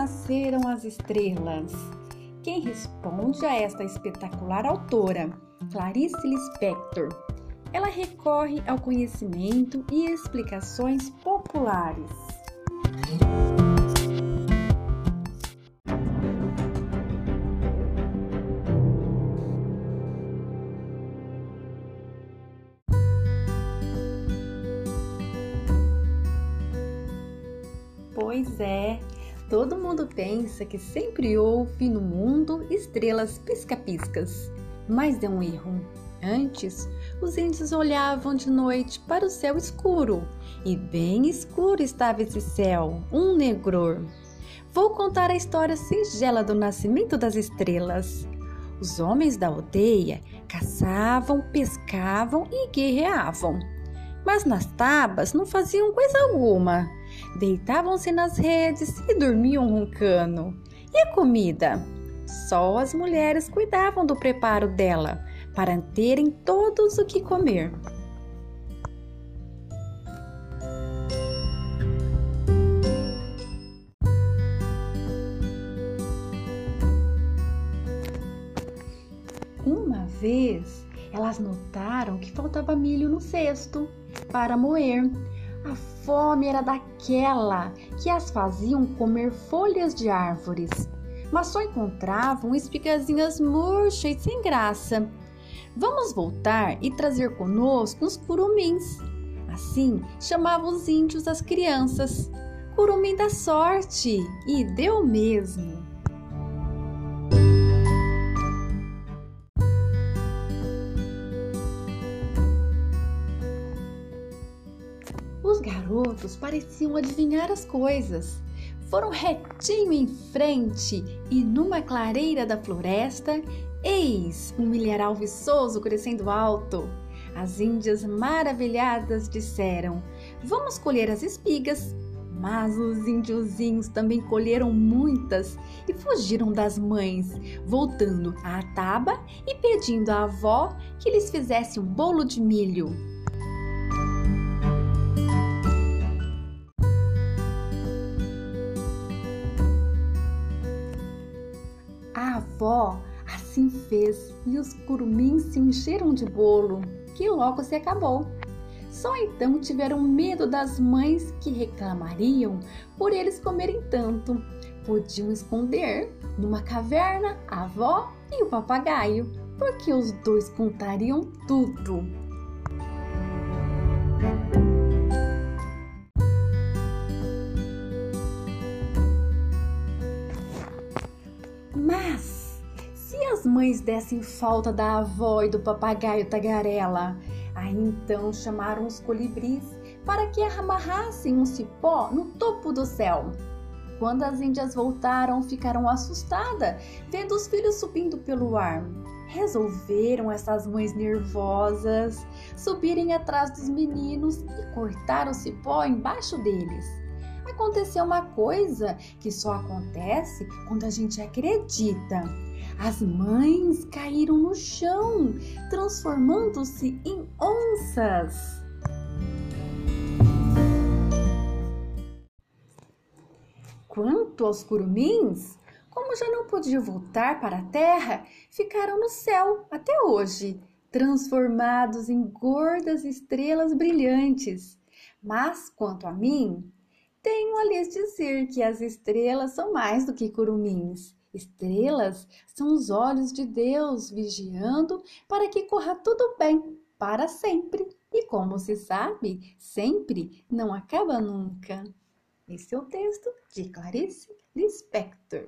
nasceram as estrelas? Quem responde a esta espetacular autora, Clarice Lispector. Ela recorre ao conhecimento e explicações populares. Pois é, todo mundo pensa que sempre houve no mundo estrelas pisca-piscas, mas é um erro. Antes, os índios olhavam de noite para o céu escuro, e bem escuro estava esse céu, um negror. Vou contar a história singela do nascimento das estrelas. Os homens da aldeia caçavam, pescavam e guerreavam. Mas nas tabas não faziam coisa alguma Deitavam-se nas redes e dormiam roncando. E a comida? Só as mulheres cuidavam do preparo dela, para terem todos o que comer. Uma vez, elas notaram que faltava milho no cesto para moer. A fome era daquela que as faziam comer folhas de árvores, mas só encontravam espigazinhas murchas e sem graça. Vamos voltar e trazer conosco os curumins. Assim chamavam os índios as crianças. Curumim da sorte! E deu mesmo. Os garotos pareciam adivinhar as coisas. Foram retinho em frente e numa clareira da floresta, eis um milharal viçoso crescendo alto. As índias maravilhadas disseram: Vamos colher as espigas. Mas os índiozinhos também colheram muitas e fugiram das mães, voltando à taba e pedindo à avó que lhes fizesse um bolo de milho. A avó assim fez e os curumins se encheram de bolo, que logo se acabou. Só então tiveram medo das mães que reclamariam por eles comerem tanto. Podiam esconder numa caverna a avó e o papagaio, porque os dois contariam tudo. Mas as mães dessem falta da avó e do papagaio tagarela, aí então chamaram os colibris para que amarrassem um cipó no topo do céu. Quando as índias voltaram, ficaram assustadas, vendo os filhos subindo pelo ar. Resolveram essas mães nervosas subirem atrás dos meninos e cortar o cipó embaixo deles aconteceu uma coisa que só acontece quando a gente acredita. As mães caíram no chão, transformando-se em onças. Quanto aos curumins, como já não podiam voltar para a terra, ficaram no céu até hoje, transformados em gordas estrelas brilhantes. Mas quanto a mim, tenho a lhes dizer que as estrelas são mais do que curumins. Estrelas são os olhos de Deus vigiando para que corra tudo bem para sempre. E como se sabe, sempre não acaba nunca. Esse é o texto de Clarice Lispector.